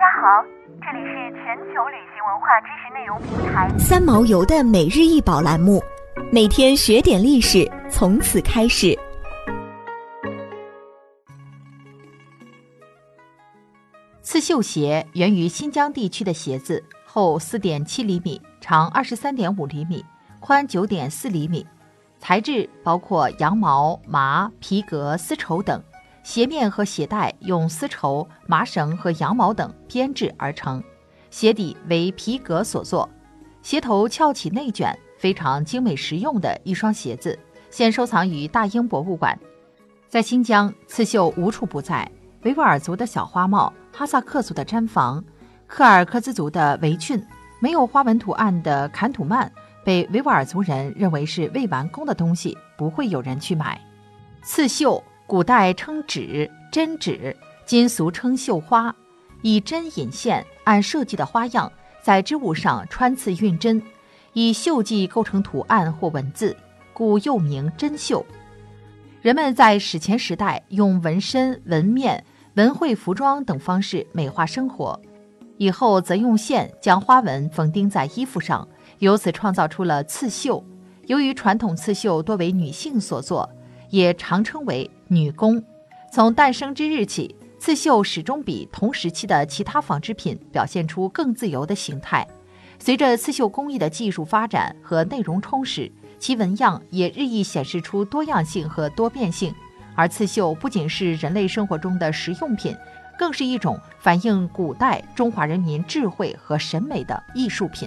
家好，这里是全球旅行文化知识内容平台三毛游的每日一宝栏目，每天学点历史，从此开始。刺绣鞋源于新疆地区的鞋子，厚四点七厘米，长二十三点五厘米，宽九点四厘米，材质包括羊毛、麻、皮革、丝绸等。鞋面和鞋带用丝绸、麻绳和羊毛等编制而成，鞋底为皮革所做，鞋头翘起内卷，非常精美实用的一双鞋子，现收藏于大英博物馆。在新疆，刺绣无处不在。维吾尔族的小花帽、哈萨克族的毡房、柯尔克孜族的围裙，没有花纹图案的坎土曼，被维吾尔族人认为是未完工的东西，不会有人去买。刺绣。古代称纸，针纸，今俗称绣花，以针引线，按设计的花样在织物上穿刺运针，以绣迹构成图案或文字，故又名针绣。人们在史前时代用纹身、纹面、纹绘服装等方式美化生活，以后则用线将花纹缝钉在衣服上，由此创造出了刺绣。由于传统刺绣多为女性所做。也常称为女工。从诞生之日起，刺绣始终比同时期的其他纺织品表现出更自由的形态。随着刺绣工艺的技术发展和内容充实，其纹样也日益显示出多样性和多变性。而刺绣不仅是人类生活中的实用品，更是一种反映古代中华人民智慧和审美的艺术品。